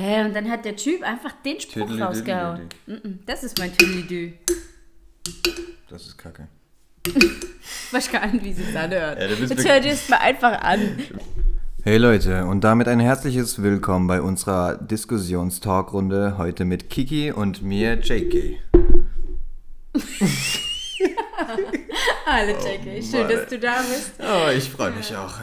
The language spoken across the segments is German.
Hä, und dann hat der Typ einfach den Spruch Tüdelidü, rausgehauen. Das ist mein Tüdelidü. Das ist kacke. Weiß gar nicht, wie sich das anhört. Ja, Jetzt hört ihr es mal einfach an. Hey Leute, und damit ein herzliches Willkommen bei unserer Diskussionstalkrunde heute mit Kiki und mir, JK. Hallo Jackie, schön, Mann. dass du da bist. Oh, ich freue mich auch.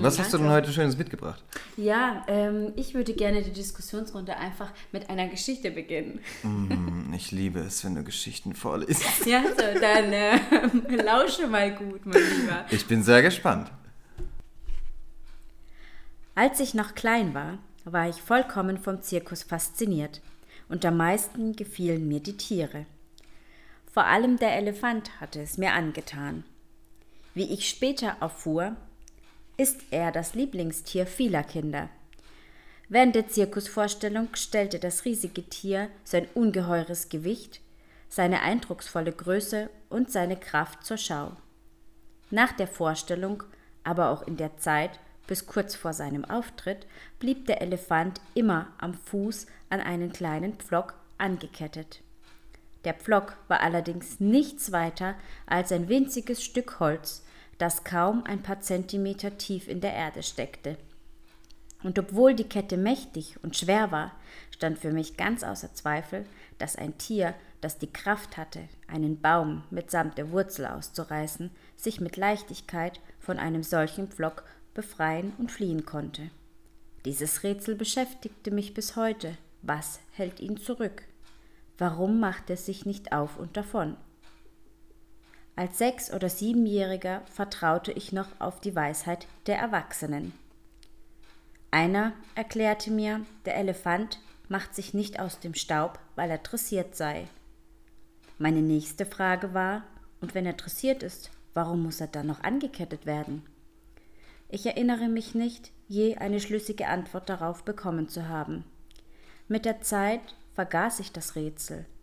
Was hast du denn heute Schönes mitgebracht? Ja, ähm, ich würde gerne die Diskussionsrunde einfach mit einer Geschichte beginnen. Hm, Ich liebe es, wenn du Geschichten vorliest. Ja, so, dann äh, lausche mal gut, mein Lieber. Ich bin sehr gespannt. Als ich noch klein war, war ich vollkommen vom Zirkus fasziniert und am meisten gefielen mir die Tiere. Vor allem der Elefant hatte es mir angetan. Wie ich später erfuhr, ist er das Lieblingstier vieler Kinder. Während der Zirkusvorstellung stellte das riesige Tier sein ungeheures Gewicht, seine eindrucksvolle Größe und seine Kraft zur Schau. Nach der Vorstellung, aber auch in der Zeit bis kurz vor seinem Auftritt, blieb der Elefant immer am Fuß an einen kleinen Pflock angekettet. Der Pflock war allerdings nichts weiter als ein winziges Stück Holz, das kaum ein paar Zentimeter tief in der Erde steckte. Und obwohl die Kette mächtig und schwer war, stand für mich ganz außer Zweifel, dass ein Tier, das die Kraft hatte, einen Baum mitsamt der Wurzel auszureißen, sich mit Leichtigkeit von einem solchen Pflock befreien und fliehen konnte. Dieses Rätsel beschäftigte mich bis heute. Was hält ihn zurück? Warum macht er sich nicht auf und davon? Als Sechs- oder Siebenjähriger vertraute ich noch auf die Weisheit der Erwachsenen. Einer erklärte mir, der Elefant macht sich nicht aus dem Staub, weil er dressiert sei. Meine nächste Frage war, und wenn er dressiert ist, warum muss er dann noch angekettet werden? Ich erinnere mich nicht, je eine schlüssige Antwort darauf bekommen zu haben. Mit der Zeit vergaß ich das Rätsel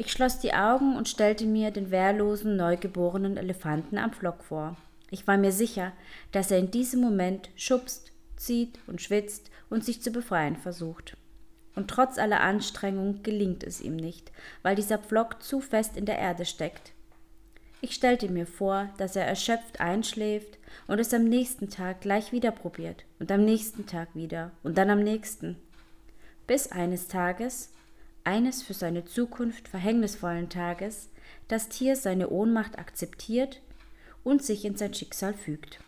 Ich schloss die Augen und stellte mir den wehrlosen, neugeborenen Elefanten am Pflock vor. Ich war mir sicher, dass er in diesem Moment schubst, zieht und schwitzt und sich zu befreien versucht. Und trotz aller Anstrengung gelingt es ihm nicht, weil dieser Pflock zu fest in der Erde steckt. Ich stellte mir vor, dass er erschöpft einschläft und es am nächsten Tag gleich wieder probiert und am nächsten Tag wieder und dann am nächsten. Bis eines Tages, eines für seine Zukunft verhängnisvollen Tages, das Tier seine Ohnmacht akzeptiert und sich in sein Schicksal fügt.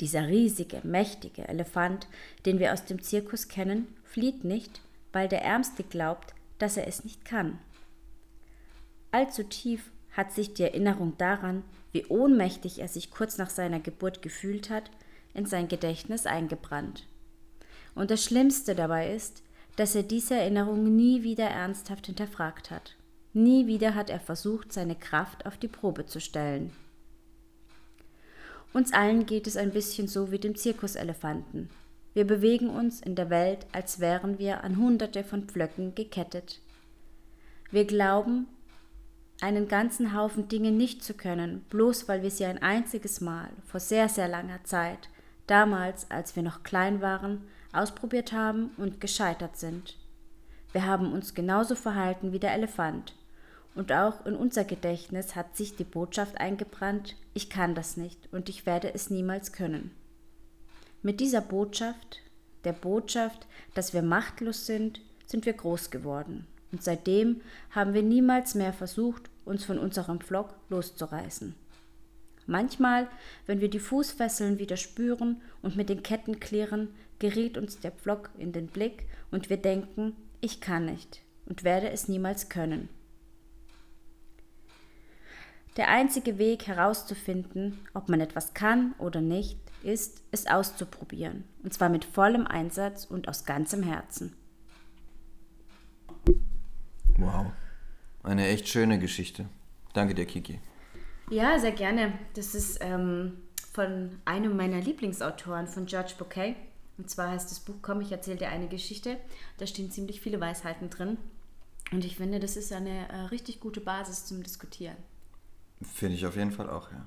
Dieser riesige, mächtige Elefant, den wir aus dem Zirkus kennen, flieht nicht, weil der Ärmste glaubt, dass er es nicht kann. Allzu tief hat sich die Erinnerung daran, wie ohnmächtig er sich kurz nach seiner Geburt gefühlt hat, in sein Gedächtnis eingebrannt. Und das Schlimmste dabei ist, dass er diese Erinnerung nie wieder ernsthaft hinterfragt hat. Nie wieder hat er versucht, seine Kraft auf die Probe zu stellen. Uns allen geht es ein bisschen so wie dem Zirkuselefanten. Wir bewegen uns in der Welt, als wären wir an hunderte von Pflöcken gekettet. Wir glauben, einen ganzen Haufen Dinge nicht zu können, bloß weil wir sie ein einziges Mal, vor sehr, sehr langer Zeit, damals, als wir noch klein waren, ausprobiert haben und gescheitert sind. Wir haben uns genauso verhalten wie der Elefant. Und auch in unser Gedächtnis hat sich die Botschaft eingebrannt, ich kann das nicht und ich werde es niemals können. Mit dieser Botschaft, der Botschaft, dass wir machtlos sind, sind wir groß geworden. Und seitdem haben wir niemals mehr versucht, uns von unserem Pflock loszureißen. Manchmal, wenn wir die Fußfesseln wieder spüren und mit den Ketten klirren, gerät uns der Pflock in den Blick und wir denken, ich kann nicht und werde es niemals können. Der einzige Weg herauszufinden, ob man etwas kann oder nicht, ist, es auszuprobieren, und zwar mit vollem Einsatz und aus ganzem Herzen. Wow. Eine echt schöne Geschichte. Danke dir, Kiki. Ja, sehr gerne. Das ist ähm, von einem meiner Lieblingsautoren, von George Bouquet. Und zwar heißt das Buch Komm, ich erzähle dir eine Geschichte. Da stehen ziemlich viele Weisheiten drin. Und ich finde, das ist eine äh, richtig gute Basis zum Diskutieren. Finde ich auf jeden Fall auch, ja.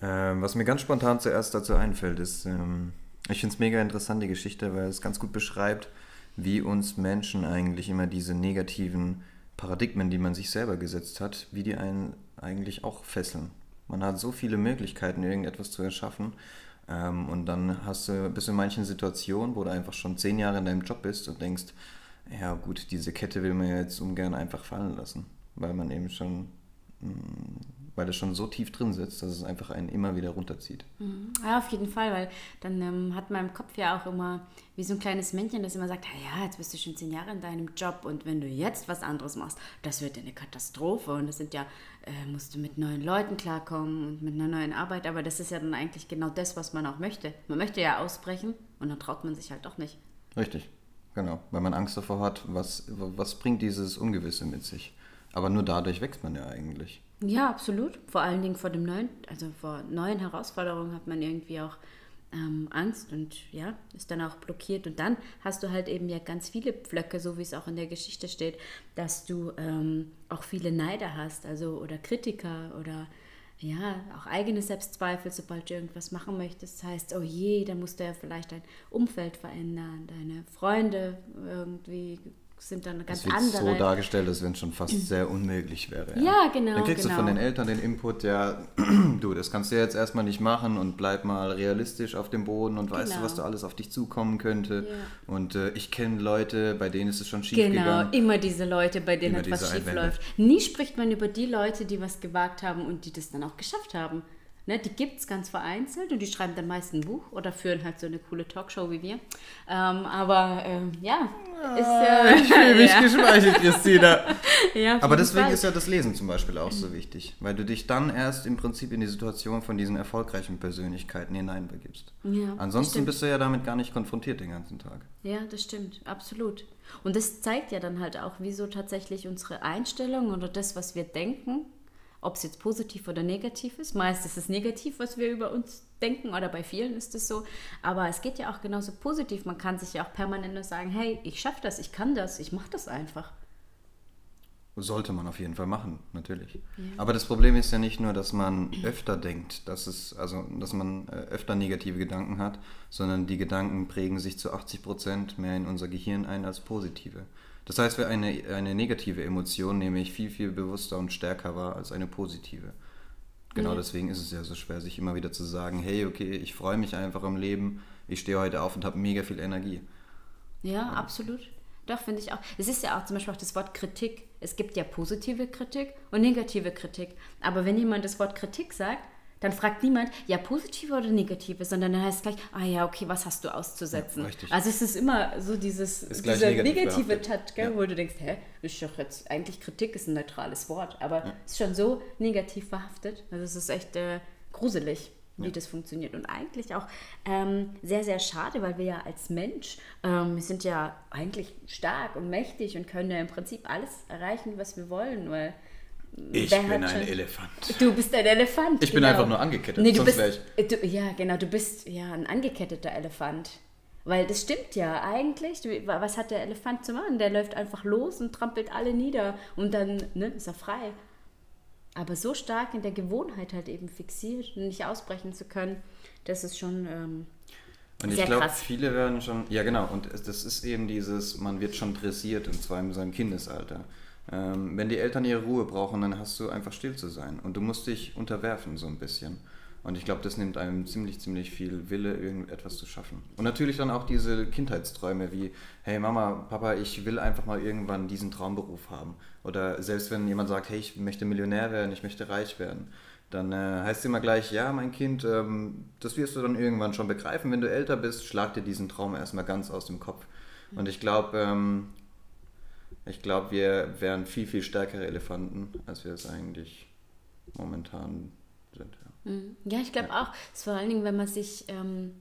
Ähm, was mir ganz spontan zuerst dazu einfällt, ist, ähm, ich finde es mega interessant, die Geschichte, weil es ganz gut beschreibt, wie uns Menschen eigentlich immer diese negativen Paradigmen, die man sich selber gesetzt hat, wie die einen eigentlich auch fesseln. Man hat so viele Möglichkeiten, irgendetwas zu erschaffen. Ähm, und dann hast du, bist du in manchen Situationen, wo du einfach schon zehn Jahre in deinem Job bist und denkst, ja gut, diese Kette will man jetzt ungern einfach fallen lassen, weil man eben schon weil es schon so tief drin sitzt, dass es einfach einen immer wieder runterzieht. Mhm. Ja, auf jeden Fall, weil dann ähm, hat man im Kopf ja auch immer wie so ein kleines Männchen, das immer sagt, ja, jetzt bist du schon zehn Jahre in deinem Job und wenn du jetzt was anderes machst, das wird ja eine Katastrophe und das sind ja, äh, musst du mit neuen Leuten klarkommen und mit einer neuen Arbeit, aber das ist ja dann eigentlich genau das, was man auch möchte. Man möchte ja ausbrechen und dann traut man sich halt doch nicht. Richtig, genau, weil man Angst davor hat, was, was bringt dieses Ungewisse mit sich. Aber nur dadurch wächst man ja eigentlich. Ja, absolut. Vor allen Dingen vor dem neuen, also vor neuen Herausforderungen hat man irgendwie auch ähm, Angst und ja, ist dann auch blockiert. Und dann hast du halt eben ja ganz viele Pflöcke, so wie es auch in der Geschichte steht, dass du ähm, auch viele Neider hast, also oder Kritiker oder ja, auch eigene Selbstzweifel, sobald du irgendwas machen möchtest. Das heißt, oh je, dann musst du ja vielleicht dein Umfeld verändern, deine Freunde irgendwie sind dann ganz das andere. so dargestellt, als wenn es schon fast sehr unmöglich wäre. Ja, ja genau. Dann kriegst genau. du von den Eltern den Input, ja, du, das kannst du jetzt erstmal nicht machen und bleib mal realistisch auf dem Boden und genau. weißt du, was da alles auf dich zukommen könnte. Ja. Und äh, ich kenne Leute, bei denen ist es schon schief genau, gegangen. Genau, immer diese Leute, bei denen etwas schief läuft. Nie spricht man über die Leute, die was gewagt haben und die das dann auch geschafft haben. Ne, die gibt es ganz vereinzelt und die schreiben dann meist ein Buch oder führen halt so eine coole Talkshow wie wir. Ähm, aber ähm, ja, ist ja. ich fühle mich ja. geschmeichelt, Christina. ja, aber deswegen Fall. ist ja das Lesen zum Beispiel auch so wichtig, weil du dich dann erst im Prinzip in die Situation von diesen erfolgreichen Persönlichkeiten hineinbegibst. Ja, Ansonsten bist du ja damit gar nicht konfrontiert den ganzen Tag. Ja, das stimmt, absolut. Und das zeigt ja dann halt auch, wieso tatsächlich unsere Einstellung oder das, was wir denken, ob es jetzt positiv oder negativ ist. Meist ist es negativ, was wir über uns denken oder bei vielen ist es so. Aber es geht ja auch genauso positiv. Man kann sich ja auch permanent nur sagen, hey, ich schaffe das, ich kann das, ich mache das einfach. Sollte man auf jeden Fall machen, natürlich. Ja. Aber das Problem ist ja nicht nur, dass man öfter denkt, dass es, also dass man äh, öfter negative Gedanken hat, sondern die Gedanken prägen sich zu 80 Prozent mehr in unser Gehirn ein als positive. Das heißt, wer eine, eine negative Emotion nämlich viel, viel bewusster und stärker war als eine positive. Genau ja. deswegen ist es ja so schwer, sich immer wieder zu sagen, hey, okay, ich freue mich einfach am Leben, ich stehe heute auf und habe mega viel Energie. Ja, ja. absolut. Doch, finde ich auch. Es ist ja auch zum Beispiel auch das Wort Kritik. Es gibt ja positive Kritik und negative Kritik. Aber wenn jemand das Wort Kritik sagt, dann fragt niemand, ja, positive oder negative, sondern dann heißt es gleich, ah ja, okay, was hast du auszusetzen? Ja, also es ist immer so dieses dieser negative Touch, gell, ja. wo du denkst, hä, ist doch jetzt, eigentlich Kritik ist ein neutrales Wort, aber ja. ist schon so negativ verhaftet. Also es ist echt äh, gruselig, wie ja. das funktioniert. Und eigentlich auch ähm, sehr, sehr schade, weil wir ja als Mensch, ähm, wir sind ja eigentlich stark und mächtig und können ja im Prinzip alles erreichen, was wir wollen, weil ich Wer bin ein schon... Elefant. Du bist ein Elefant. Ich genau. bin einfach nur angekettet. Nee, du bist, du, ja, genau, du bist ja ein angeketteter Elefant. Weil das stimmt ja eigentlich. Was hat der Elefant zu machen? Der läuft einfach los und trampelt alle nieder und dann ne, ist er frei. Aber so stark in der Gewohnheit halt eben fixiert und nicht ausbrechen zu können, das ist schon. Ähm, und ich glaube, viele werden schon, ja genau, und das ist eben dieses, man wird schon dressiert, und zwar in seinem Kindesalter. Ähm, wenn die Eltern ihre Ruhe brauchen, dann hast du einfach still zu sein. Und du musst dich unterwerfen so ein bisschen. Und ich glaube, das nimmt einem ziemlich, ziemlich viel Wille, irgendetwas zu schaffen. Und natürlich dann auch diese Kindheitsträume wie, hey Mama, Papa, ich will einfach mal irgendwann diesen Traumberuf haben. Oder selbst wenn jemand sagt, hey, ich möchte Millionär werden, ich möchte reich werden, dann äh, heißt es immer gleich, ja, mein Kind, ähm, das wirst du dann irgendwann schon begreifen. Wenn du älter bist, schlag dir diesen Traum erstmal ganz aus dem Kopf. Und ich glaube, ähm, ich glaube, wir wären viel, viel stärkere Elefanten, als wir es eigentlich momentan sind. Ja, mhm. ja ich glaube auch. Es vor allen Dingen, wenn man sich, ähm,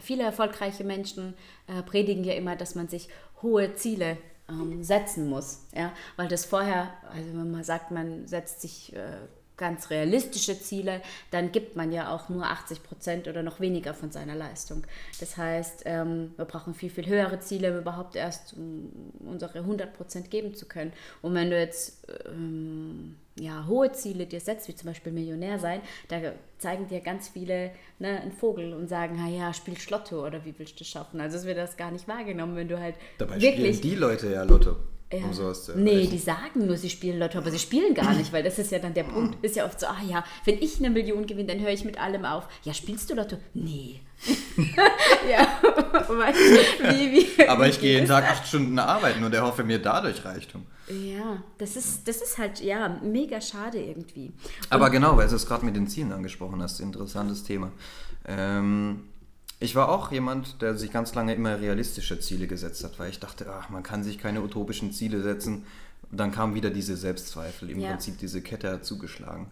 viele erfolgreiche Menschen äh, predigen ja immer, dass man sich hohe Ziele ähm, setzen muss. Ja? Weil das vorher, also wenn man sagt, man setzt sich äh, ganz realistische Ziele, dann gibt man ja auch nur 80 Prozent oder noch weniger von seiner Leistung. Das heißt, ähm, wir brauchen viel, viel höhere Ziele, um überhaupt erst um unsere 100 Prozent geben zu können. Und wenn du jetzt ähm, ja, hohe Ziele dir setzt, wie zum Beispiel Millionär sein, da zeigen dir ganz viele ne, einen Vogel und sagen, ja, spiel Schlotto oder wie willst du das schaffen? Also es wird das gar nicht wahrgenommen, wenn du halt Dabei wirklich... die Leute ja Lotto. Ja. Um sowas zu nee, die sagen nur, sie spielen Lotto, aber sie spielen gar nicht, weil das ist ja dann der Punkt. Ist ja oft so, ah ja, wenn ich eine Million gewinne, dann höre ich mit allem auf. Ja, spielst du Lotto? Nee. ja, wie, wie, aber ich gehe jeden Tag acht Stunden arbeiten und erhoffe mir dadurch Reichtum. Ja, das ist, das ist halt, ja, mega schade irgendwie. Und aber genau, weil du es gerade mit den Zielen angesprochen hast, interessantes Thema. Ähm, ich war auch jemand, der sich ganz lange immer realistische Ziele gesetzt hat, weil ich dachte, ach, man kann sich keine utopischen Ziele setzen. Und dann kam wieder diese Selbstzweifel, im ja. Prinzip diese Kette hat zugeschlagen.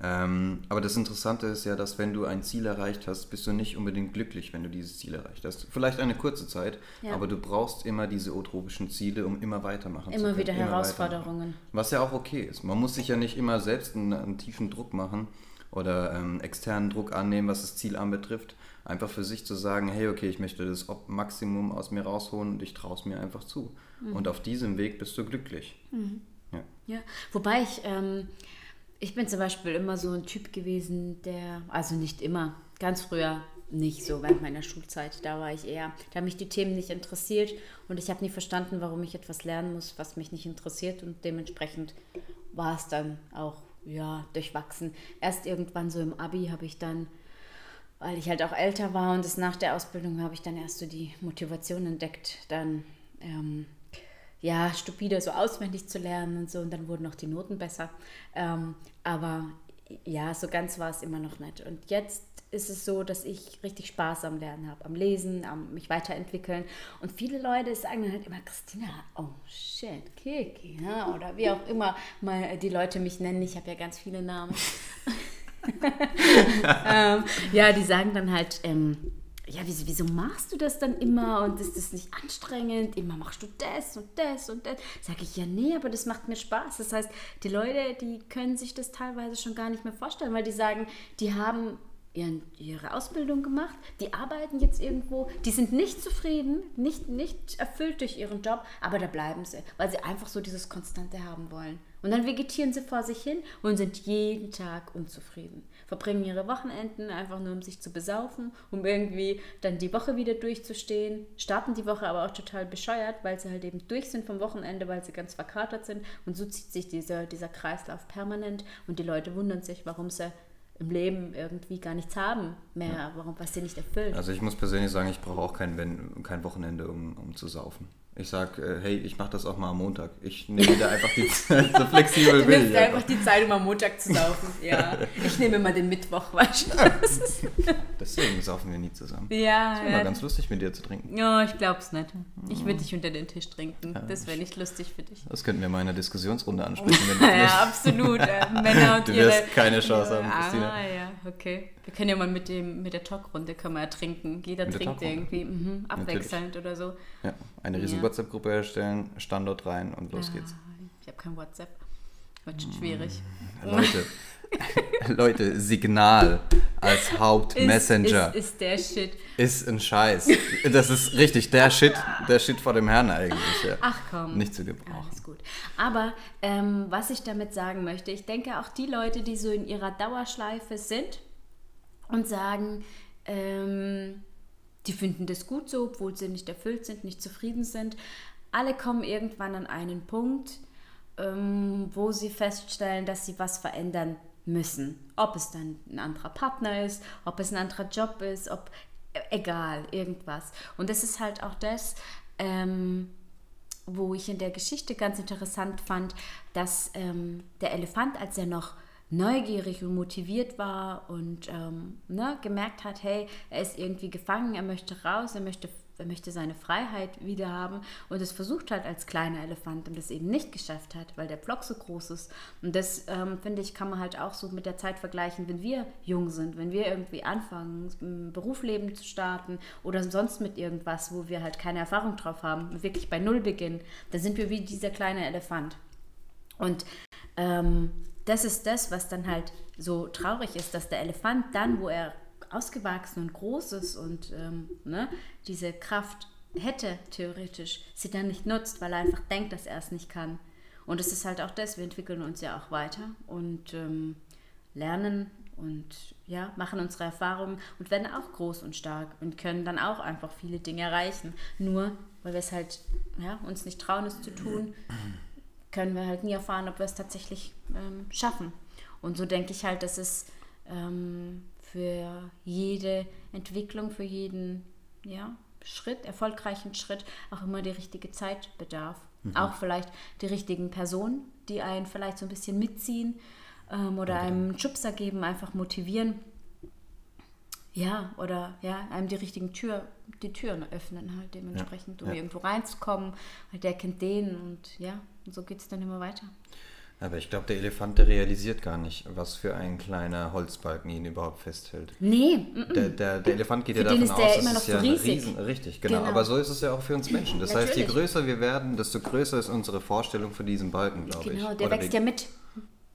Ähm, aber das Interessante ist ja, dass wenn du ein Ziel erreicht hast, bist du nicht unbedingt glücklich, wenn du dieses Ziel erreicht hast. Vielleicht eine kurze Zeit, ja. aber du brauchst immer diese utopischen Ziele, um immer weitermachen immer zu können. Wieder immer wieder Herausforderungen. Was ja auch okay ist. Man muss sich ja nicht immer selbst einen, einen tiefen Druck machen oder ähm, externen Druck annehmen, was das Ziel anbetrifft einfach für sich zu sagen, hey, okay, ich möchte das Maximum aus mir rausholen und ich traue es mir einfach zu. Mhm. Und auf diesem Weg bist du glücklich. Mhm. Ja. ja, wobei ich, ähm, ich bin zum Beispiel immer so ein Typ gewesen, der, also nicht immer, ganz früher nicht so während meiner Schulzeit. Da war ich eher, da haben mich die Themen nicht interessiert und ich habe nie verstanden, warum ich etwas lernen muss, was mich nicht interessiert und dementsprechend war es dann auch ja durchwachsen. Erst irgendwann so im Abi habe ich dann weil ich halt auch älter war und das nach der Ausbildung habe ich dann erst so die Motivation entdeckt, dann ähm, ja stupide so auswendig zu lernen und so und dann wurden auch die Noten besser. Ähm, aber ja, so ganz war es immer noch nicht. Und jetzt ist es so, dass ich richtig Spaß am Lernen habe, am Lesen, am mich weiterentwickeln. Und viele Leute sagen dann halt immer, Christina, oh shit, Kiki, ja? oder wie auch immer mal die Leute mich nennen. Ich habe ja ganz viele Namen. ähm, ja, die sagen dann halt, ähm, ja, wieso, wieso, machst du das dann immer und ist das nicht anstrengend? Immer machst du das und das und das. Sag ich, ja, nee, aber das macht mir Spaß. Das heißt, die Leute, die können sich das teilweise schon gar nicht mehr vorstellen, weil die sagen, die haben ihren, ihre Ausbildung gemacht, die arbeiten jetzt irgendwo, die sind nicht zufrieden, nicht, nicht erfüllt durch ihren Job, aber da bleiben sie, weil sie einfach so dieses Konstante haben wollen. Und dann vegetieren sie vor sich hin und sind jeden Tag unzufrieden. Verbringen ihre Wochenenden einfach nur, um sich zu besaufen, um irgendwie dann die Woche wieder durchzustehen. Starten die Woche aber auch total bescheuert, weil sie halt eben durch sind vom Wochenende, weil sie ganz verkatert sind. Und so zieht sich dieser, dieser Kreislauf permanent. Und die Leute wundern sich, warum sie im Leben irgendwie gar nichts haben mehr, ja. warum was sie nicht erfüllt. Also ich muss persönlich sagen, ich brauche auch kein, kein Wochenende, um, um zu saufen. Ich sag, äh, hey, ich mache das auch mal am Montag. Ich nehme da einfach die Zeit, so flexibel bin ich. einfach die Zeit, um am Montag zu saufen. Ja, ich nehme mal den Mittwoch, weißt du. Deswegen saufen wir nie zusammen. Ja. Das ist immer ja. ganz lustig, mit dir zu trinken. Ja, ich glaub's nicht. Ich würde dich unter den Tisch trinken. Das wäre nicht lustig für dich. Das könnten wir mal in einer Diskussionsrunde ansprechen. Wenn du ja, absolut. Äh, Männer und du wirst ihre, keine Chance haben, Christina. Ah, ja, okay. Wir können ja mal mit, dem, mit der Talkrunde können wir ja trinken. Jeder mit trinkt irgendwie mhm, abwechselnd Natürlich. oder so. Ja, eine riesen ja. WhatsApp-Gruppe erstellen, Standort rein und los ja, geht's. Ich habe kein WhatsApp. Wird schon schwierig. Mm, Leute, Leute, Signal als Hauptmessenger. Ist, ist, ist, der Shit. Ist ein Scheiß. Das ist richtig der Shit, der Shit vor dem Herrn eigentlich. Ja. Ach komm. Nicht zu gebrauchen. Alles gut. Aber ähm, was ich damit sagen möchte, ich denke auch die Leute, die so in ihrer Dauerschleife sind, und sagen, ähm, die finden das gut so, obwohl sie nicht erfüllt sind, nicht zufrieden sind. Alle kommen irgendwann an einen Punkt, ähm, wo sie feststellen, dass sie was verändern müssen. Ob es dann ein anderer Partner ist, ob es ein anderer Job ist, ob äh, egal, irgendwas. Und das ist halt auch das, ähm, wo ich in der Geschichte ganz interessant fand, dass ähm, der Elefant, als er noch neugierig und motiviert war und ähm, ne, gemerkt hat, hey, er ist irgendwie gefangen, er möchte raus, er möchte er möchte seine Freiheit wieder haben und es versucht halt als kleiner Elefant und das eben nicht geschafft hat, weil der Pflock so groß ist. Und das, ähm, finde ich, kann man halt auch so mit der Zeit vergleichen, wenn wir jung sind, wenn wir irgendwie anfangen, ein Berufsleben zu starten oder sonst mit irgendwas, wo wir halt keine Erfahrung drauf haben, wirklich bei Null beginnen, dann sind wir wie dieser kleine Elefant. Und ähm, das ist das, was dann halt so traurig ist, dass der Elefant dann, wo er ausgewachsen und groß ist und ähm, ne, diese Kraft hätte, theoretisch, sie dann nicht nutzt, weil er einfach denkt, dass er es nicht kann. Und es ist halt auch das, wir entwickeln uns ja auch weiter und ähm, lernen und ja, machen unsere Erfahrungen und werden auch groß und stark und können dann auch einfach viele Dinge erreichen. Nur weil wir es halt ja, uns nicht trauen, es zu tun, können wir halt nie erfahren, ob wir es tatsächlich ähm, schaffen. Und so denke ich halt, dass es ähm, für jede Entwicklung, für jeden ja, Schritt, erfolgreichen Schritt auch immer die richtige Zeit bedarf. Mhm. Auch vielleicht die richtigen Personen, die einen vielleicht so ein bisschen mitziehen ähm, oder okay. einem Schubser geben, einfach motivieren. Ja, oder ja, einem die richtigen Tür, die Türen öffnen halt dementsprechend, um ja. irgendwo reinzukommen. Weil der kennt den und ja, und so geht es dann immer weiter. Aber ich glaube, der Elefant, der realisiert gar nicht, was für ein kleiner Holzbalken ihn überhaupt festhält. Nee. Der, der, der Elefant geht ja davon aus, es ist so ja riesig. Riesen, richtig, genau. genau. Aber so ist es ja auch für uns Menschen. Das Natürlich. heißt, je größer wir werden, desto größer ist unsere Vorstellung von diesem Balken, glaube genau, ich. Genau, der Oder wächst ja mit.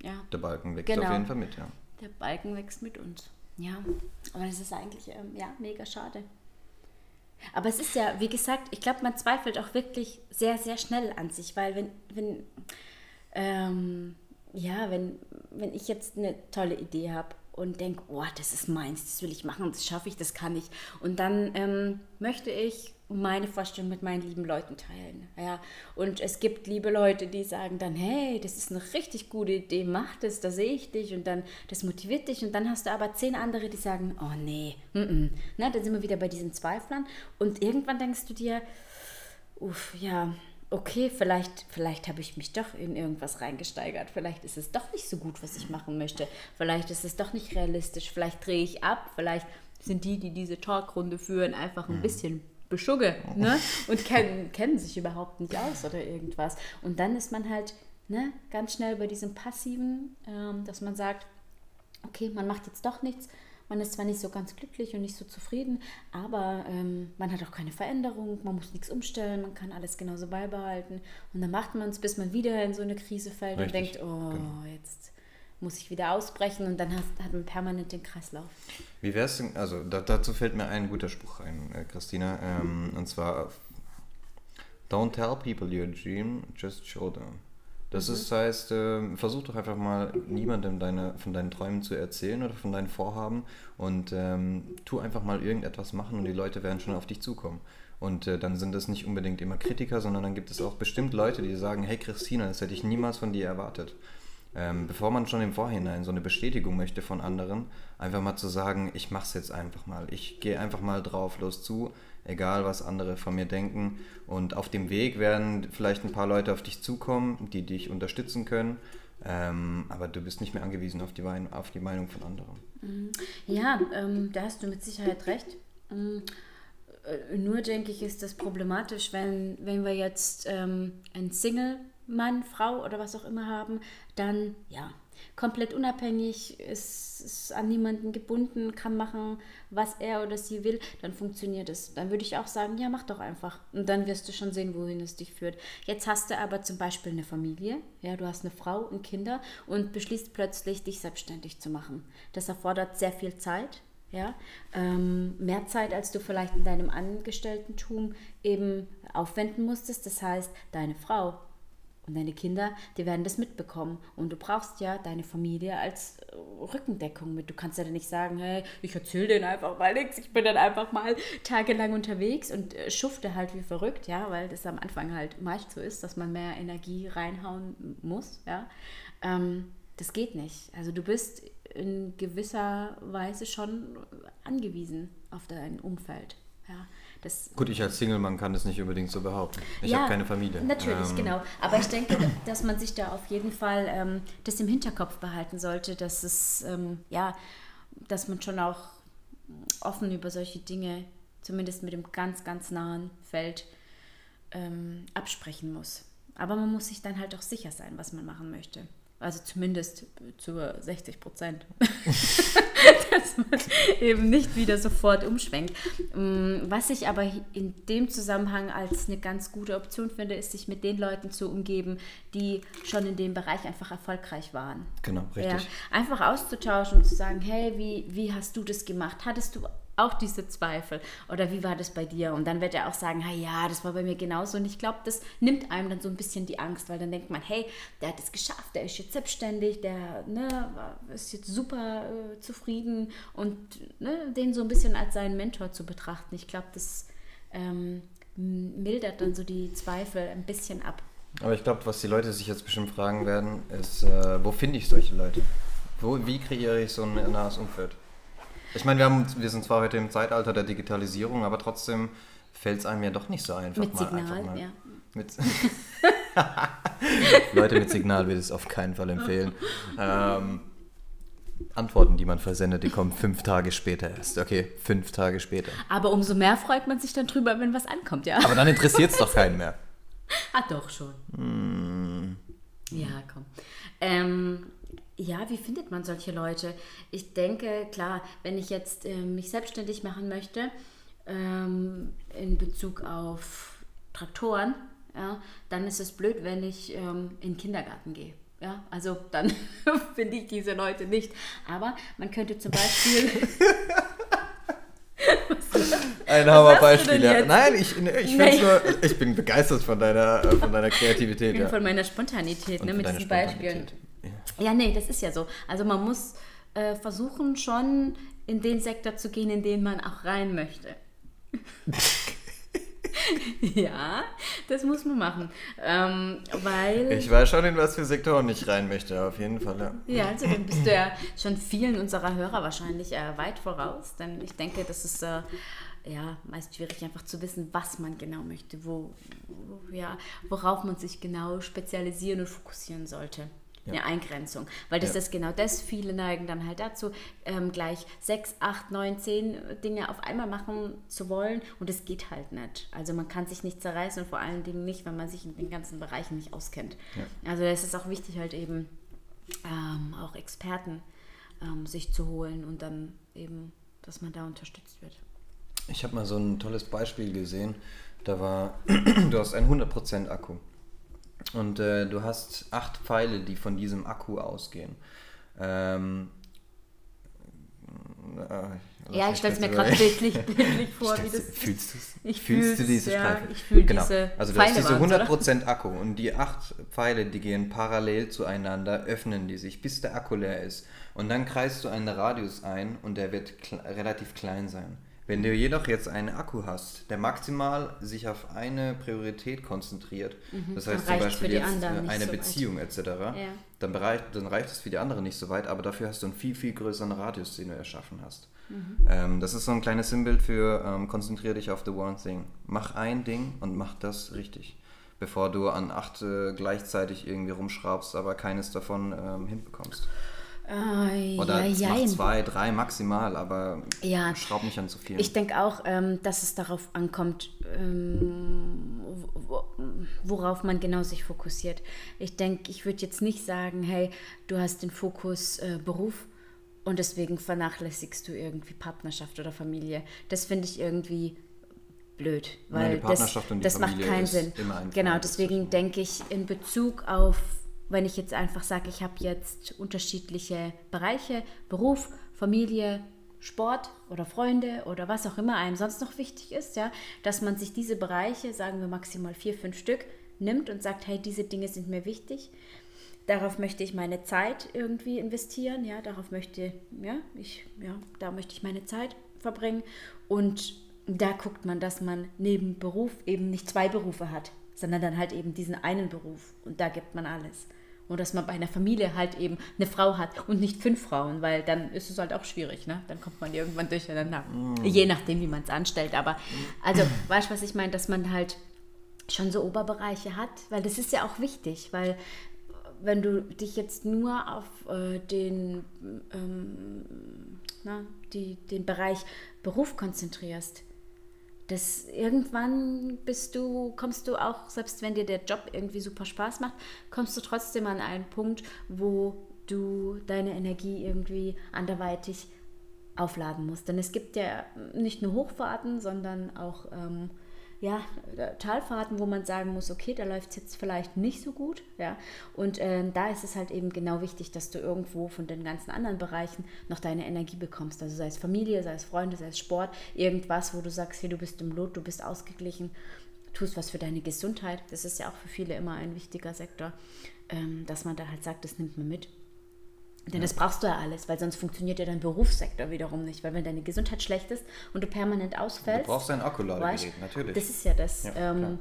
Ja. Der Balken wächst genau. auf jeden Fall mit, ja. Der Balken wächst mit uns. Ja, aber das ist eigentlich ähm, ja, mega schade. Aber es ist ja, wie gesagt, ich glaube, man zweifelt auch wirklich sehr, sehr schnell an sich, weil wenn, wenn ähm, ja, wenn, wenn ich jetzt eine tolle Idee habe und denke, oh, das ist meins, das will ich machen, das schaffe ich, das kann ich. Und dann ähm, möchte ich meine Vorstellung mit meinen lieben Leuten teilen. Ja. Und es gibt liebe Leute, die sagen dann, hey, das ist eine richtig gute Idee, mach das, da sehe ich dich und dann, das motiviert dich. Und dann hast du aber zehn andere, die sagen, oh nee, mm -mm. Na, dann sind wir wieder bei diesen Zweiflern. Und irgendwann denkst du dir, uff, ja, okay, vielleicht, vielleicht habe ich mich doch in irgendwas reingesteigert. Vielleicht ist es doch nicht so gut, was ich machen möchte. Vielleicht ist es doch nicht realistisch. Vielleicht drehe ich ab. Vielleicht sind die, die diese Talkrunde führen, einfach ein mhm. bisschen beschugge ne? und kennen, kennen sich überhaupt nicht aus oder irgendwas. Und dann ist man halt ne, ganz schnell bei diesem Passiven, ähm, dass man sagt, okay, man macht jetzt doch nichts, man ist zwar nicht so ganz glücklich und nicht so zufrieden, aber ähm, man hat auch keine Veränderung, man muss nichts umstellen, man kann alles genauso beibehalten. Und dann macht man es, bis man wieder in so eine Krise fällt Richtig. und denkt, oh, genau. jetzt muss ich wieder ausbrechen und dann hast, hat man permanent den Kreislauf. Wie wäre es denn, also da, dazu fällt mir ein guter Spruch ein, äh, Christina, ähm, und zwar Don't tell people your dream, just show them. Das mhm. ist, heißt, äh, versuch doch einfach mal niemandem deine, von deinen Träumen zu erzählen oder von deinen Vorhaben und ähm, tu einfach mal irgendetwas machen und die Leute werden schon auf dich zukommen. Und äh, dann sind das nicht unbedingt immer Kritiker, sondern dann gibt es auch bestimmt Leute, die sagen, hey Christina, das hätte ich niemals von dir erwartet. Ähm, bevor man schon im Vorhinein so eine Bestätigung möchte von anderen, einfach mal zu sagen, ich mache es jetzt einfach mal. Ich gehe einfach mal drauf los zu, egal was andere von mir denken. Und auf dem Weg werden vielleicht ein paar Leute auf dich zukommen, die dich unterstützen können. Ähm, aber du bist nicht mehr angewiesen auf die, auf die Meinung von anderen. Mhm. Ja, ähm, da hast du mit Sicherheit recht. Mhm. Äh, nur denke ich, ist das problematisch, wenn, wenn wir jetzt ähm, ein Single Mann, Frau oder was auch immer haben, dann ja, komplett unabhängig, ist, ist, an niemanden gebunden, kann machen, was er oder sie will, dann funktioniert es. Dann würde ich auch sagen, ja, mach doch einfach. Und dann wirst du schon sehen, wohin es dich führt. Jetzt hast du aber zum Beispiel eine Familie, ja, du hast eine Frau und Kinder und beschließt plötzlich, dich selbstständig zu machen. Das erfordert sehr viel Zeit. Ja, ähm, mehr Zeit, als du vielleicht in deinem Angestellten-Tum eben aufwenden musstest. Das heißt, deine Frau und deine Kinder, die werden das mitbekommen. Und du brauchst ja deine Familie als äh, Rückendeckung mit. Du kannst ja dann nicht sagen, hey, ich erzähle denen einfach mal nichts. Ich bin dann einfach mal tagelang unterwegs und äh, schufte halt wie verrückt, ja, weil das am Anfang halt meist so ist, dass man mehr Energie reinhauen muss, ja. Ähm, das geht nicht. Also du bist in gewisser Weise schon angewiesen auf dein Umfeld, ja. Das Gut, ich als Single-Mann kann das nicht unbedingt so behaupten. Ich ja, habe keine Familie. Natürlich, ähm. genau. Aber ich denke, dass man sich da auf jeden Fall ähm, das im Hinterkopf behalten sollte, dass es, ähm, ja, dass man schon auch offen über solche Dinge zumindest mit dem ganz, ganz nahen Feld ähm, absprechen muss. Aber man muss sich dann halt auch sicher sein, was man machen möchte. Also zumindest zu 60 Prozent. Dass man eben nicht wieder sofort umschwenkt. Mm, was ich aber in dem Zusammenhang als eine ganz gute Option finde, ist, sich mit den Leuten zu umgeben, die schon in dem Bereich einfach erfolgreich waren. Genau, richtig. Ja, einfach auszutauschen und zu sagen, hey, wie, wie hast du das gemacht? Hattest du auch diese Zweifel. Oder wie war das bei dir? Und dann wird er auch sagen, ja, das war bei mir genauso. Und ich glaube, das nimmt einem dann so ein bisschen die Angst, weil dann denkt man, hey, der hat es geschafft, der ist jetzt selbstständig, der ne, ist jetzt super äh, zufrieden und ne, den so ein bisschen als seinen Mentor zu betrachten. Ich glaube, das ähm, mildert dann so die Zweifel ein bisschen ab. Aber ich glaube, was die Leute sich jetzt bestimmt fragen werden, ist, äh, wo finde ich solche Leute? Wo, wie kreiere ich so ein nahes Umfeld? Ich meine, wir, haben, wir sind zwar heute im Zeitalter der Digitalisierung, aber trotzdem fällt es einem ja doch nicht so einfach. Mit mal, Signal, mal. ja. Mit Leute mit Signal würde es auf keinen Fall empfehlen. Ähm, Antworten, die man versendet, die kommen fünf Tage später erst. Okay, fünf Tage später. Aber umso mehr freut man sich dann drüber, wenn was ankommt, ja. Aber dann interessiert es doch keinen mehr. Ah, doch schon. Mm. Ja, komm. Ähm, ja, wie findet man solche Leute? Ich denke, klar, wenn ich jetzt äh, mich selbstständig machen möchte, ähm, in Bezug auf Traktoren, ja, dann ist es blöd, wenn ich ähm, in den Kindergarten gehe. Ja, also dann finde ich diese Leute nicht. Aber man könnte zum Beispiel. Ein Hammerbeispiel, ja. Nein, ich, ich, nee. nur, ich bin begeistert von deiner, von deiner Kreativität. Ja. Von meiner Spontanität, ne, mit diesen Beispielen. Ja, nee, das ist ja so. Also man muss äh, versuchen, schon in den Sektor zu gehen, in den man auch rein möchte. ja, das muss man machen. Ähm, weil. Ich weiß schon, in was für Sektoren ich rein möchte, auf jeden Fall, ja. Ja, also dann bist du ja schon vielen unserer Hörer wahrscheinlich äh, weit voraus, denn ich denke, das ist. Äh, ja, meist schwierig einfach zu wissen, was man genau möchte, wo, wo, ja, worauf man sich genau spezialisieren und fokussieren sollte eine ja. Eingrenzung. Weil das ja. ist genau das, viele neigen dann halt dazu, ähm, gleich sechs, acht, neun, zehn Dinge auf einmal machen zu wollen und es geht halt nicht. Also man kann sich nicht zerreißen und vor allen Dingen nicht, wenn man sich in den ganzen Bereichen nicht auskennt. Ja. Also es ist auch wichtig halt eben ähm, auch Experten ähm, sich zu holen und dann eben, dass man da unterstützt wird. Ich habe mal so ein tolles Beispiel gesehen. Da war, du hast einen 100% Akku. Und äh, du hast acht Pfeile, die von diesem Akku ausgehen. Ähm, äh, ja, ich stelle es mir gerade bildlich, bildlich vor, wie das Fühlst, ich fühlst du diese ja, Streifen? Ich fühle genau. diese Also du Pfeile hast diese 100% oder? Akku und die acht Pfeile, die gehen parallel zueinander, öffnen die sich, bis der Akku leer ist. Und dann kreist du einen Radius ein und der wird relativ klein sein. Wenn du jedoch jetzt einen Akku hast, der maximal sich auf eine Priorität konzentriert, mhm. das heißt zum Beispiel jetzt äh, eine so Beziehung weit. etc., ja. dann, bereicht, dann reicht es für die anderen nicht so weit, aber dafür hast du einen viel, viel größeren Radius, den du erschaffen hast. Mhm. Ähm, das ist so ein kleines Symbol für ähm, konzentriere dich auf the one thing. Mach ein Ding und mach das richtig, bevor du an acht äh, gleichzeitig irgendwie rumschraubst, aber keines davon ähm, hinbekommst. Äh, Oder ja, mach zwei, drei maximal, aber ja, schraub nicht an zu viel. Ich denke auch, ähm, dass es darauf ankommt, ähm, worauf man genau sich fokussiert. Ich denke, ich würde jetzt nicht sagen, hey, du hast den Fokus äh, Beruf und deswegen vernachlässigst du irgendwie Partnerschaft oder Familie. Das finde ich irgendwie blöd, weil Nein, das, das macht keinen Sinn. Genau, deswegen denke ich in Bezug auf wenn ich jetzt einfach sage, ich habe jetzt unterschiedliche Bereiche, Beruf, Familie, Sport oder Freunde oder was auch immer einem sonst noch wichtig ist, ja, dass man sich diese Bereiche, sagen wir maximal vier, fünf Stück, nimmt und sagt, hey, diese Dinge sind mir wichtig. Darauf möchte ich meine Zeit irgendwie investieren, ja, darauf möchte, ja, ich, ja, da möchte ich meine Zeit verbringen. Und da guckt man, dass man neben Beruf eben nicht zwei Berufe hat, sondern dann halt eben diesen einen Beruf. Und da gibt man alles. Und dass man bei einer Familie halt eben eine Frau hat und nicht fünf Frauen, weil dann ist es halt auch schwierig, ne? Dann kommt man irgendwann durcheinander. Mm. Je nachdem, wie man es anstellt. Aber also, weißt du, was ich meine, dass man halt schon so Oberbereiche hat, weil das ist ja auch wichtig, weil wenn du dich jetzt nur auf äh, den, ähm, na, die, den Bereich Beruf konzentrierst, das irgendwann bist du, kommst du auch, selbst wenn dir der Job irgendwie super Spaß macht, kommst du trotzdem an einen Punkt, wo du deine Energie irgendwie anderweitig aufladen musst. Denn es gibt ja nicht nur Hochfahrten, sondern auch ähm, ja, Talfahrten, wo man sagen muss, okay, da läuft es jetzt vielleicht nicht so gut. Ja? Und ähm, da ist es halt eben genau wichtig, dass du irgendwo von den ganzen anderen Bereichen noch deine Energie bekommst. Also sei es Familie, sei es Freunde, sei es Sport, irgendwas, wo du sagst, hey, du bist im Lot, du bist ausgeglichen, tust was für deine Gesundheit. Das ist ja auch für viele immer ein wichtiger Sektor, ähm, dass man da halt sagt, das nimmt man mit. Denn ja. das brauchst du ja alles, weil sonst funktioniert ja dein Berufssektor wiederum nicht. Weil wenn deine Gesundheit schlecht ist und du permanent ausfällst. Du brauchst ein Akkuladegerät, natürlich. Das ist ja das. Ja, ähm,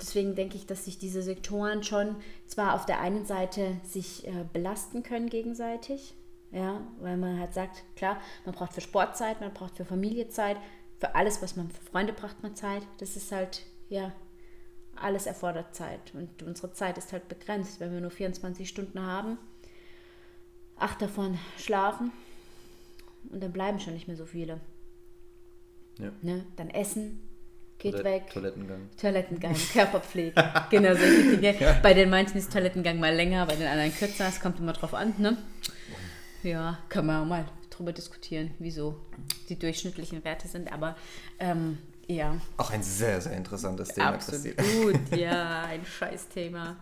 deswegen denke ich, dass sich diese Sektoren schon zwar auf der einen Seite sich äh, belasten können gegenseitig, ja, weil man halt sagt, klar, man braucht für Sport Zeit, man braucht für Familie Zeit, für alles, was man für Freunde braucht man Zeit. Das ist halt, ja, alles erfordert Zeit. Und unsere Zeit ist halt begrenzt. Wenn wir nur 24 Stunden haben, acht davon schlafen und dann bleiben schon nicht mehr so viele. Ja. Ne? Dann Essen geht Toilette, weg. Toilettengang. Toilettengang, Körperpflege. genau, solche Dinge. Ja. Bei den manchen ist Toilettengang mal länger, bei den anderen kürzer. Es kommt immer drauf an. Ne? Ja, können wir auch mal drüber diskutieren, wieso die durchschnittlichen Werte sind. Aber ähm, ja. Auch ein sehr, sehr interessantes Thema. Absolut, ja, ein Scheißthema.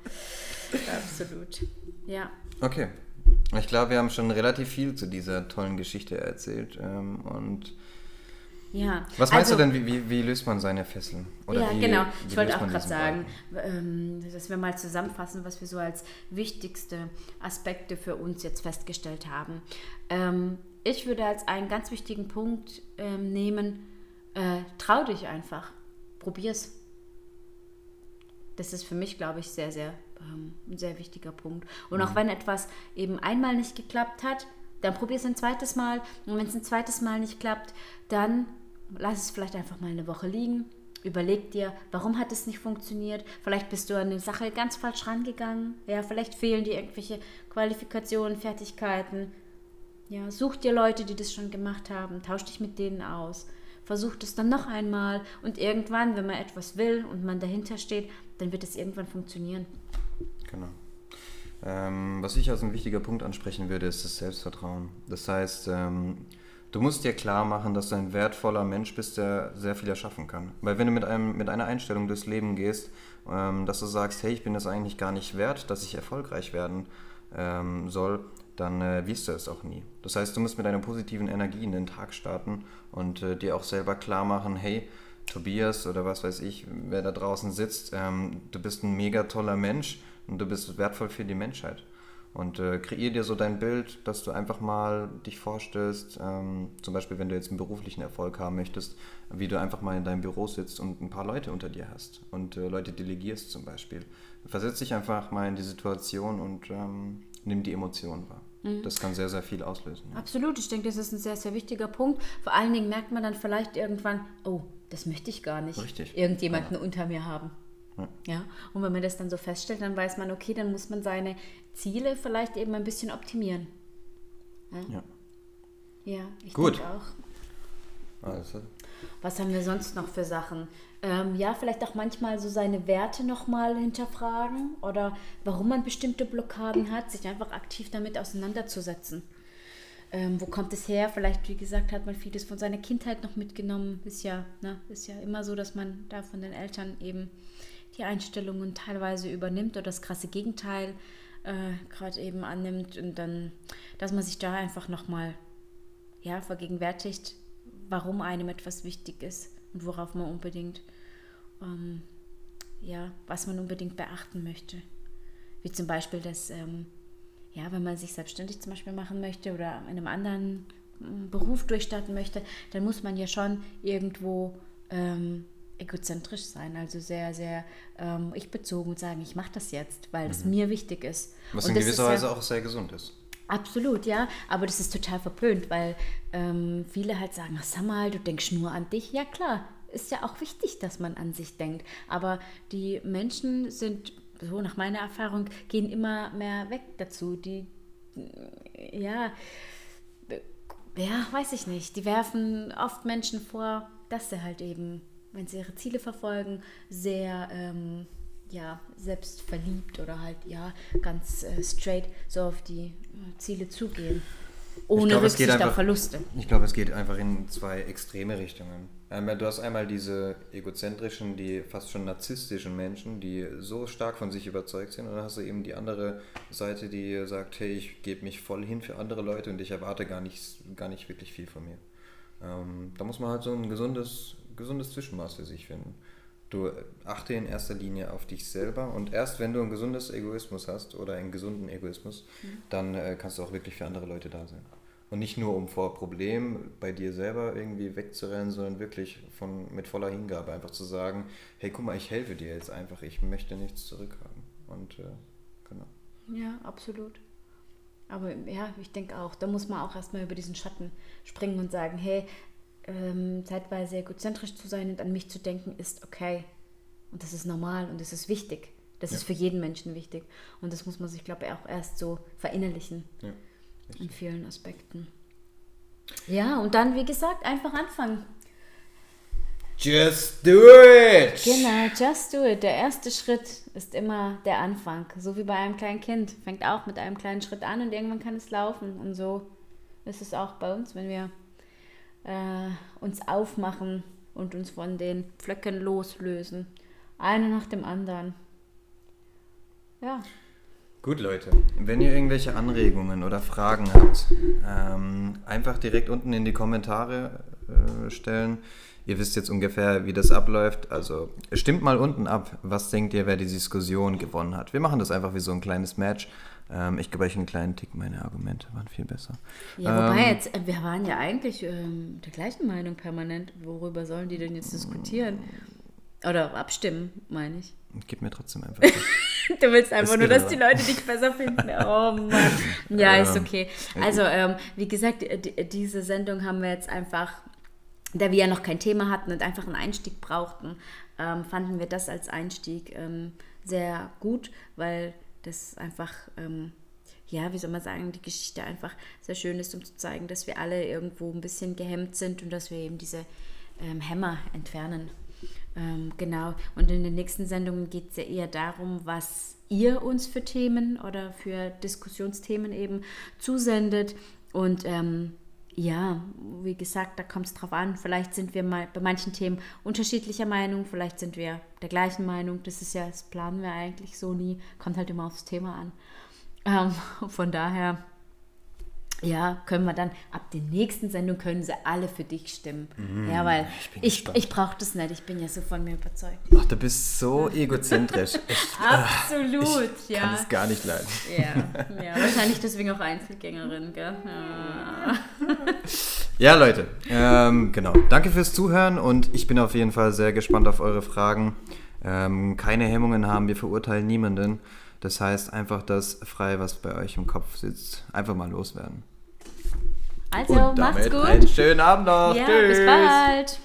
Absolut. Ja. Okay, ich glaube, wir haben schon relativ viel zu dieser tollen Geschichte erzählt. Ähm, und ja. Was meinst also, du denn, wie, wie, wie, löst man seine Fesseln? Oder ja, wie, genau. ich wollte auch gerade sagen, ähm, dass wir mal zusammenfassen, was wir so als wichtigste Aspekte für uns jetzt festgestellt haben. Ähm, ich würde als einen ganz wichtigen Punkt ähm, nehmen, äh, trau dich einfach. Probier's. Das ist für mich, glaube ich, sehr, sehr ähm, ein sehr wichtiger Punkt. Und mhm. auch wenn etwas eben einmal nicht geklappt hat, dann probier es ein zweites Mal. Und wenn es ein zweites Mal nicht klappt, dann lass es vielleicht einfach mal eine Woche liegen. Überleg dir, warum hat es nicht funktioniert? Vielleicht bist du an eine Sache ganz falsch rangegangen. Ja, vielleicht fehlen dir irgendwelche Qualifikationen, Fertigkeiten. Ja, such dir Leute, die das schon gemacht haben. Tausch dich mit denen aus. Versuch das dann noch einmal. Und irgendwann, wenn man etwas will und man dahinter steht, dann wird es irgendwann funktionieren. Genau. Ähm, was ich als ein wichtiger Punkt ansprechen würde, ist das Selbstvertrauen. Das heißt, ähm, du musst dir klar machen, dass du ein wertvoller Mensch bist, der sehr viel erschaffen kann. Weil wenn du mit, einem, mit einer Einstellung durchs Leben gehst, ähm, dass du sagst, hey, ich bin es eigentlich gar nicht wert, dass ich erfolgreich werden ähm, soll, dann äh, wirst du es auch nie. Das heißt, du musst mit einer positiven Energie in den Tag starten und äh, dir auch selber klar machen, hey, Tobias oder was weiß ich, wer da draußen sitzt, ähm, du bist ein mega toller Mensch und du bist wertvoll für die Menschheit. Und äh, kreier dir so dein Bild, dass du einfach mal dich vorstellst, ähm, zum Beispiel wenn du jetzt einen beruflichen Erfolg haben möchtest, wie du einfach mal in deinem Büro sitzt und ein paar Leute unter dir hast und äh, Leute delegierst zum Beispiel. Versetz dich einfach mal in die Situation und ähm, nimm die Emotionen wahr. Mhm. Das kann sehr, sehr viel auslösen. Ja. Absolut, ich denke, das ist ein sehr, sehr wichtiger Punkt. Vor allen Dingen merkt man dann vielleicht irgendwann, oh, das möchte ich gar nicht. Richtig. Irgendjemanden ja. unter mir haben. Ja. Und wenn man das dann so feststellt, dann weiß man, okay, dann muss man seine Ziele vielleicht eben ein bisschen optimieren. Ja. Ja, ich Gut. denke auch. Also. Was haben wir sonst noch für Sachen? Ähm, ja, vielleicht auch manchmal so seine Werte nochmal hinterfragen oder warum man bestimmte Blockaden hat, sich einfach aktiv damit auseinanderzusetzen. Ähm, wo kommt es her? Vielleicht, wie gesagt, hat man vieles von seiner Kindheit noch mitgenommen. Ist ja, ne, ist ja immer so, dass man da von den Eltern eben die Einstellungen teilweise übernimmt oder das krasse Gegenteil äh, gerade eben annimmt und dann, dass man sich da einfach nochmal ja, vergegenwärtigt, warum einem etwas wichtig ist und worauf man unbedingt, ähm, ja, was man unbedingt beachten möchte. Wie zum Beispiel, dass, ähm, ja, wenn man sich selbstständig zum Beispiel machen möchte oder in einem anderen mm, Beruf durchstarten möchte, dann muss man ja schon irgendwo ähm, egozentrisch sein, also sehr, sehr ähm, ich-bezogen und sagen, ich mache das jetzt, weil es mhm. mir wichtig ist. Was und in gewisser Weise ja, auch sehr gesund ist. Absolut, ja, aber das ist total verpönt, weil ähm, viele halt sagen, ach, sag mal, du denkst nur an dich. Ja klar, ist ja auch wichtig, dass man an sich denkt, aber die Menschen sind, so nach meiner Erfahrung, gehen immer mehr weg dazu. Die, ja, ja, weiß ich nicht, die werfen oft Menschen vor, dass sie halt eben, wenn sie ihre Ziele verfolgen, sehr ähm, ja, selbstverliebt oder halt ja ganz äh, straight so auf die äh, Ziele zugehen. Ohne glaub, Rücksicht einfach, auf Verluste. Ich glaube, es geht einfach in zwei extreme Richtungen. Du hast einmal diese egozentrischen, die fast schon narzisstischen Menschen, die so stark von sich überzeugt sind. Und dann hast du eben die andere Seite, die sagt, hey, ich gebe mich voll hin für andere Leute und ich erwarte gar nicht, gar nicht wirklich viel von mir. Ähm, da muss man halt so ein gesundes, gesundes Zwischenmaß für sich finden. Du achte in erster Linie auf dich selber und erst wenn du ein gesundes Egoismus hast oder einen gesunden Egoismus, mhm. dann äh, kannst du auch wirklich für andere Leute da sein. Und nicht nur, um vor Problemen bei dir selber irgendwie wegzurennen, sondern wirklich von, mit voller Hingabe einfach zu sagen, hey, guck mal, ich helfe dir jetzt einfach, ich möchte nichts zurückhaben. Und äh, genau. Ja, absolut. Aber ja, ich denke auch, da muss man auch erstmal über diesen Schatten springen und sagen, hey, ähm, zeitweise egozentrisch zu sein und an mich zu denken, ist okay. Und das ist normal und das ist wichtig. Das ja. ist für jeden Menschen wichtig. Und das muss man sich, glaube ich, auch erst so verinnerlichen. Ja, in vielen Aspekten. Ja, und dann, wie gesagt, einfach anfangen. Just do it! Genau, just do it. Der erste Schritt ist immer der Anfang. So wie bei einem kleinen Kind. Fängt auch mit einem kleinen Schritt an und irgendwann kann es laufen. Und so ist es auch bei uns, wenn wir äh, uns aufmachen und uns von den Pflöcken loslösen. Einer nach dem anderen. Ja. Gut, Leute. Wenn ihr irgendwelche Anregungen oder Fragen habt, ähm, einfach direkt unten in die Kommentare äh, stellen. Ihr wisst jetzt ungefähr, wie das abläuft. Also stimmt mal unten ab. Was denkt ihr, wer die Diskussion gewonnen hat? Wir machen das einfach wie so ein kleines Match. Ähm, ich gebe euch einen kleinen Tick, meine Argumente waren viel besser. Ja, wobei ähm, jetzt, äh, wir waren ja eigentlich ähm, der gleichen Meinung permanent. Worüber sollen die denn jetzt diskutieren? Oder abstimmen, meine ich. Gib mir trotzdem einfach. du willst einfach nur, dass die Leute dich besser finden. Oh Mann. Ja, ist okay. Also, ähm, wie gesagt, diese Sendung haben wir jetzt einfach, da wir ja noch kein Thema hatten und einfach einen Einstieg brauchten, ähm, fanden wir das als Einstieg ähm, sehr gut, weil das einfach, ähm, ja, wie soll man sagen, die Geschichte einfach sehr schön ist, um zu zeigen, dass wir alle irgendwo ein bisschen gehemmt sind und dass wir eben diese ähm, Hämmer entfernen. Ähm, genau. Und in den nächsten Sendungen geht es ja eher darum, was ihr uns für Themen oder für Diskussionsthemen eben zusendet. Und ähm, ja, wie gesagt, da kommt es drauf an. Vielleicht sind wir mal bei manchen Themen unterschiedlicher Meinung, vielleicht sind wir der gleichen Meinung. Das ist ja, das planen wir eigentlich so nie. Kommt halt immer aufs Thema an. Ähm, von daher ja, können wir dann ab der nächsten Sendung können sie alle für dich stimmen. Mm, ja, weil ich, ich, ich brauche das nicht, ich bin ja so von mir überzeugt. Ach, du bist so egozentrisch. Ich, Absolut, ich ja. kann es gar nicht leiden. Ja, ja, wahrscheinlich deswegen auch Einzelgängerin, gell? Ja, ja Leute, ähm, genau. Danke fürs Zuhören und ich bin auf jeden Fall sehr gespannt auf eure Fragen. Ähm, keine Hemmungen haben, wir verurteilen niemanden. Das heißt einfach das frei, was bei euch im Kopf sitzt, einfach mal loswerden. Also, macht's gut. Einen schönen Abend noch. Ja, Tschüss. bis bald.